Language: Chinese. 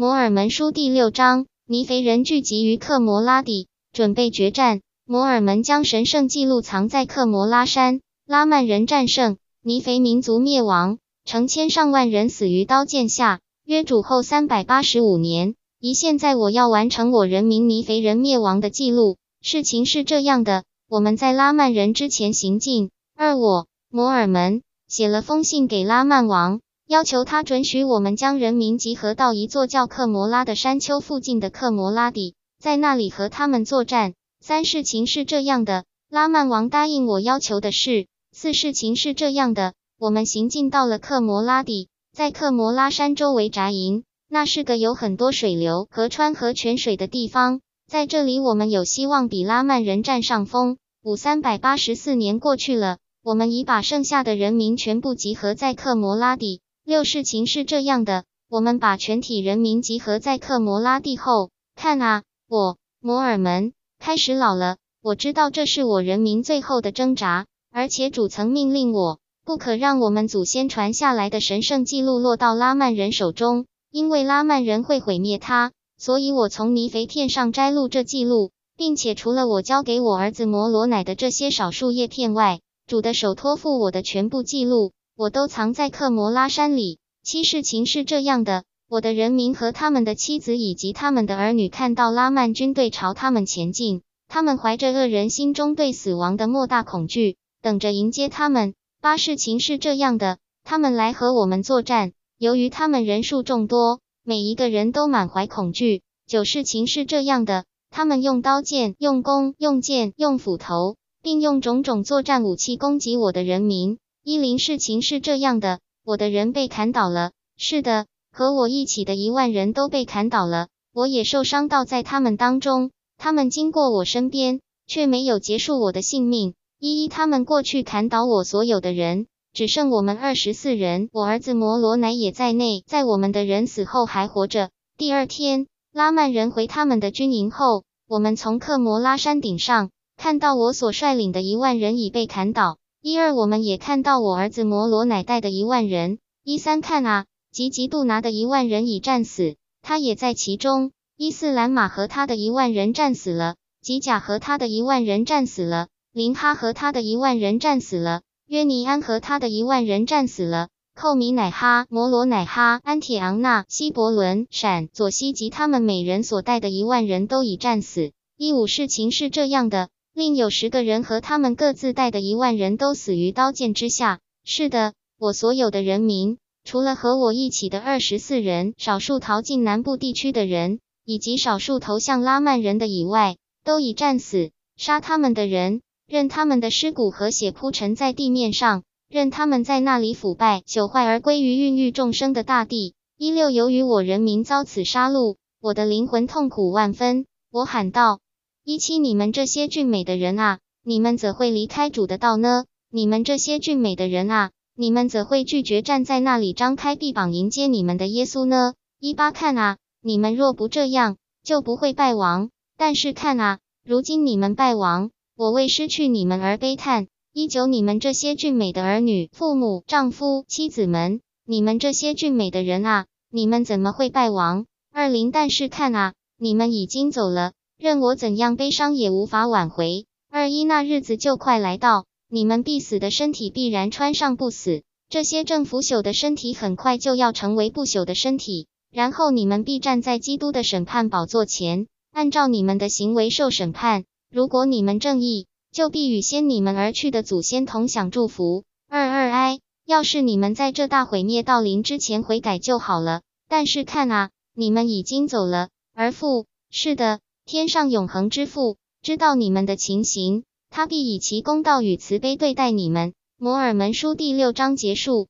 摩尔门书第六章，尼肥人聚集于克摩拉底，准备决战。摩尔门将神圣记录藏在克摩拉山，拉曼人战胜，尼肥民族灭亡，成千上万人死于刀剑下。约主后三百八十五年，一现在我要完成我人民尼肥人灭亡的记录。事情是这样的，我们在拉曼人之前行进，而我摩尔门写了封信给拉曼王。要求他准许我们将人民集合到一座叫克摩拉的山丘附近的克摩拉底，在那里和他们作战。三事情是这样的，拉曼王答应我要求的事。四事情是这样的，我们行进到了克摩拉底，在克摩拉山周围扎营。那是个有很多水流、河川和泉水的地方，在这里我们有希望比拉曼人占上风。五三百八十四年过去了，我们已把剩下的人民全部集合在克摩拉底。六事情是这样的，我们把全体人民集合在克摩拉地后，看啊，我摩尔门开始老了。我知道这是我人民最后的挣扎，而且主曾命令我，不可让我们祖先传下来的神圣记录落到拉曼人手中，因为拉曼人会毁灭它。所以我从泥肥片上摘录这记录，并且除了我交给我儿子摩罗乃的这些少数叶片外，主的手托付我的全部记录。我都藏在克摩拉山里。七事情是这样的：我的人民和他们的妻子以及他们的儿女看到拉曼军队朝他们前进，他们怀着恶人心中对死亡的莫大恐惧，等着迎接他们。八事情是这样的：他们来和我们作战，由于他们人数众多，每一个人都满怀恐惧。九事情是这样的：他们用刀剑、用弓、用剑、用斧头，并用种种作战武器攻击我的人民。伊林事情是这样的，我的人被砍倒了。是的，和我一起的一万人都被砍倒了，我也受伤到在他们当中。他们经过我身边，却没有结束我的性命。一一他们过去砍倒我所有的人，只剩我们二十四人，我儿子摩罗乃也在内。在我们的人死后还活着。第二天，拉曼人回他们的军营后，我们从克摩拉山顶上看到我所率领的一万人已被砍倒。一二，我们也看到我儿子摩罗乃带的一万人。一三，看啊，吉吉杜拿的一万人已战死，他也在其中。一四，兰马和他的一万人战死了，吉甲和他的一万人战死了，林哈和他的一万人战死了，约尼安和他的一万人战死了，寇米乃哈、摩罗乃哈、安铁昂纳、西伯伦、闪、左西及他们每人所带的一万人都已战死。一五，事情是这样的。另有十个人和他们各自带的一万人都死于刀剑之下。是的，我所有的人民，除了和我一起的二十四人，少数逃进南部地区的人，以及少数投向拉曼人的以外，都已战死。杀他们的人，任他们的尸骨和血铺陈在地面上，任他们在那里腐败朽坏而归于孕育众生的大地。一六，由于我人民遭此杀戮，我的灵魂痛苦万分。我喊道。一七，你们这些俊美的人啊，你们怎会离开主的道呢？你们这些俊美的人啊，你们怎会拒绝站在那里张开臂膀迎接你们的耶稣呢？一八，看啊，你们若不这样，就不会败亡。但是看啊，如今你们败亡，我为失去你们而悲叹。一九，你们这些俊美的儿女、父母、丈夫、妻子们，你们这些俊美的人啊，你们怎么会败亡？二零，但是看啊，你们已经走了。任我怎样悲伤也无法挽回。二一那日子就快来到，你们必死的身体必然穿上不死，这些正腐朽的身体很快就要成为不朽的身体，然后你们必站在基督的审判宝座前，按照你们的行为受审判。如果你们正义，就必与先你们而去的祖先同享祝福。二二哀，要是你们在这大毁灭到临之前悔改就好了。但是看啊，你们已经走了。而父，是的。天上永恒之父知道你们的情形，他必以其公道与慈悲对待你们。摩尔门书第六章结束。